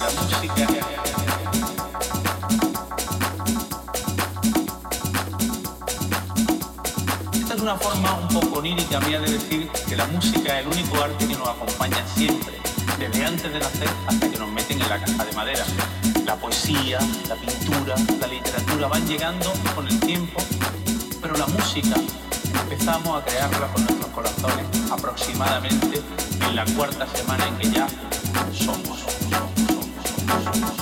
Esta es una forma un poco onírica mía de decir que la música es el único arte que nos acompaña siempre, desde antes de nacer hasta que nos meten en la caja de madera. La poesía, la pintura, la literatura van llegando con el tiempo, pero la música empezamos a crearla con nuestros corazones aproximadamente en la cuarta semana en que ya somos. Thank you.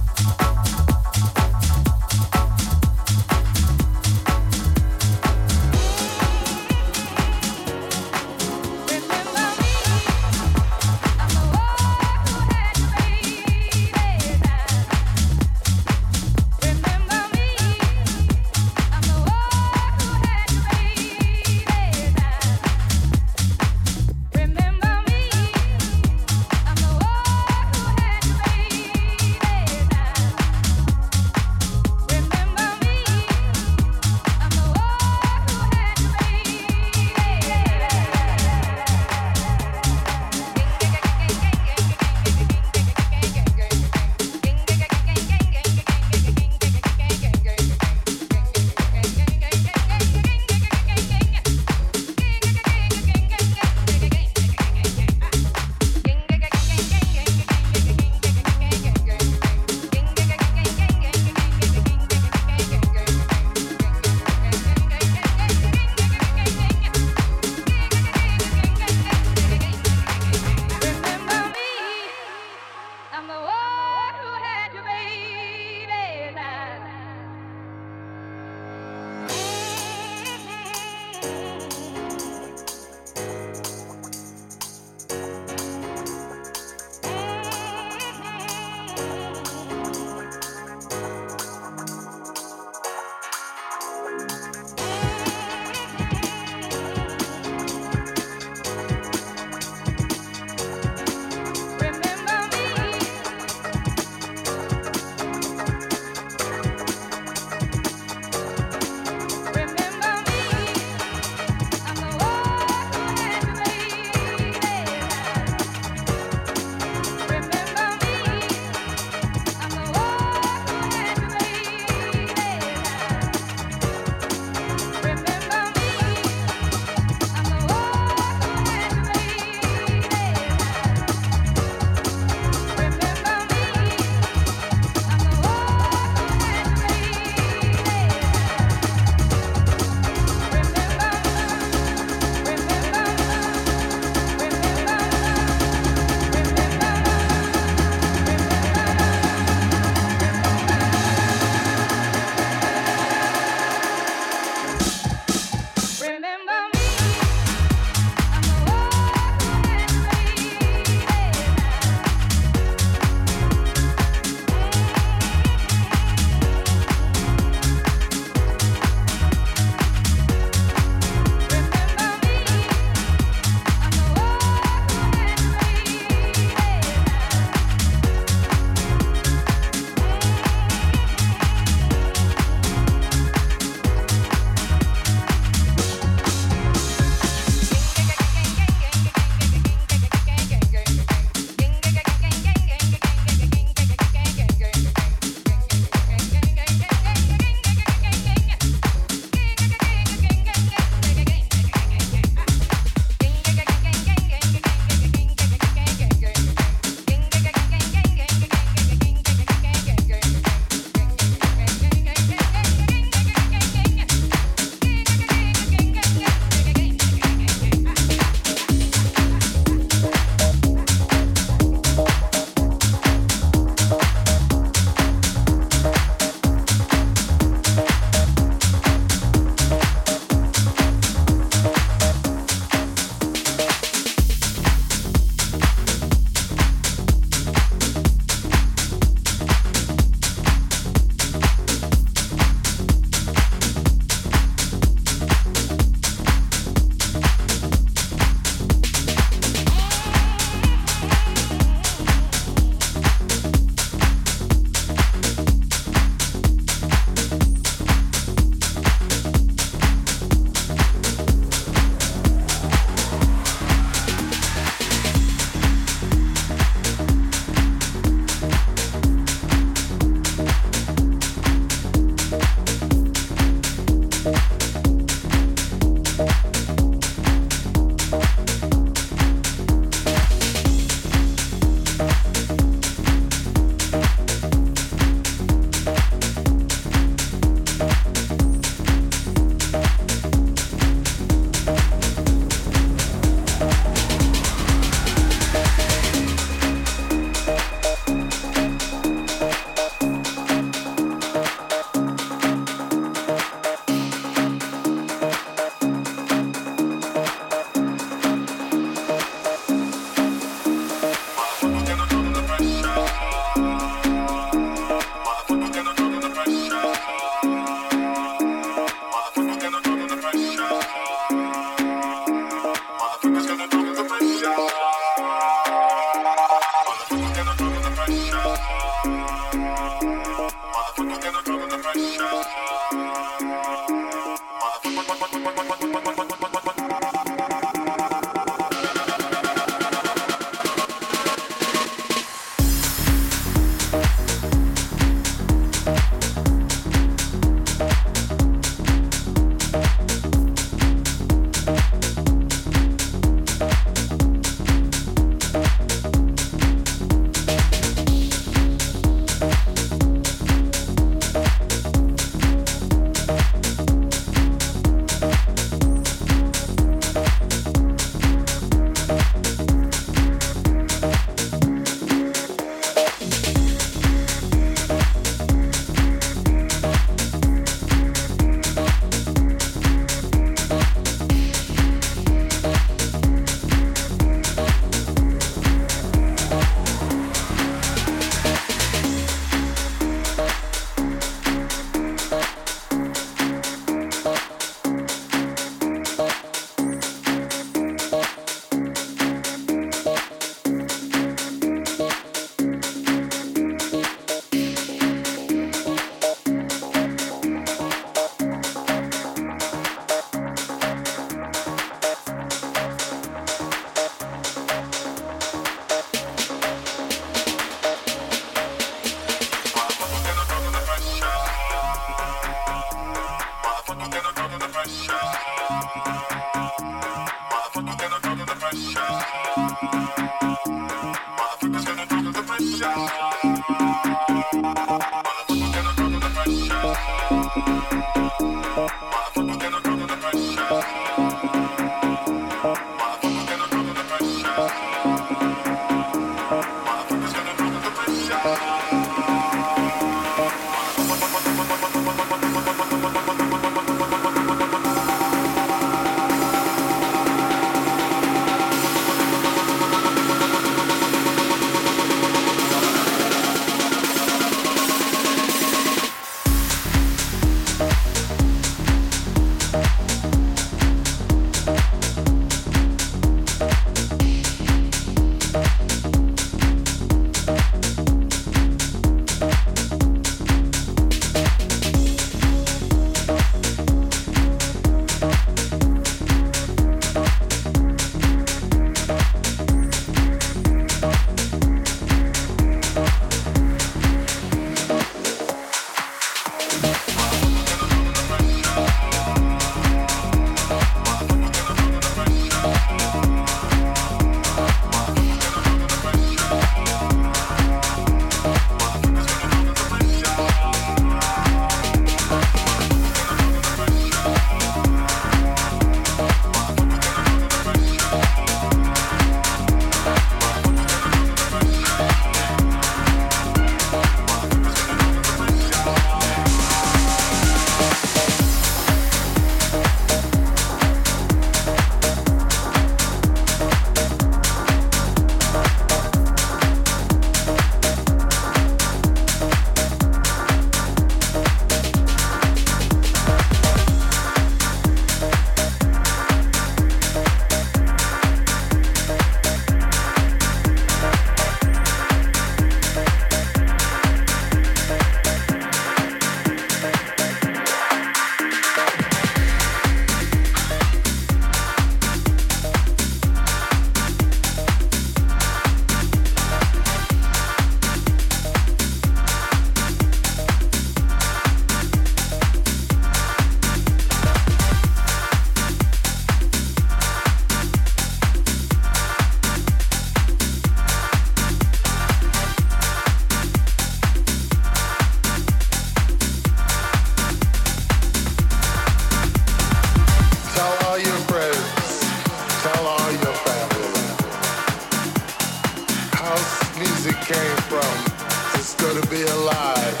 from. It's gonna be alive.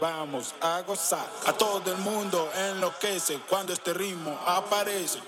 Vamos a gozar. A todo el mundo enloquece cuando este ritmo aparece.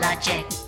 logic.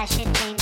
Trash it,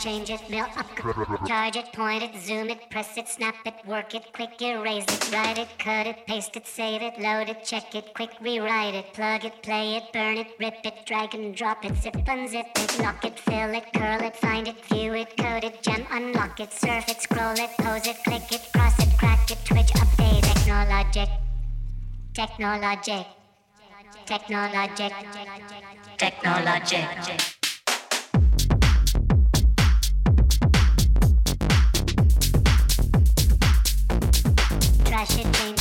change it, mail up, charge it, point it, zoom it, press it, snap it, work it, quick erase it, write it, cut it, paste it, save it, load it, check it, quick rewrite it, plug it, play it, burn it, rip it, drag and drop it, zip unzip it, lock it, fill it, curl it, find it, view it, code it, gem, unlock it, surf it, scroll it, pose it, click it, cross it, crack it, twitch, update, technologic, technologic, technologic, technologic. I should change.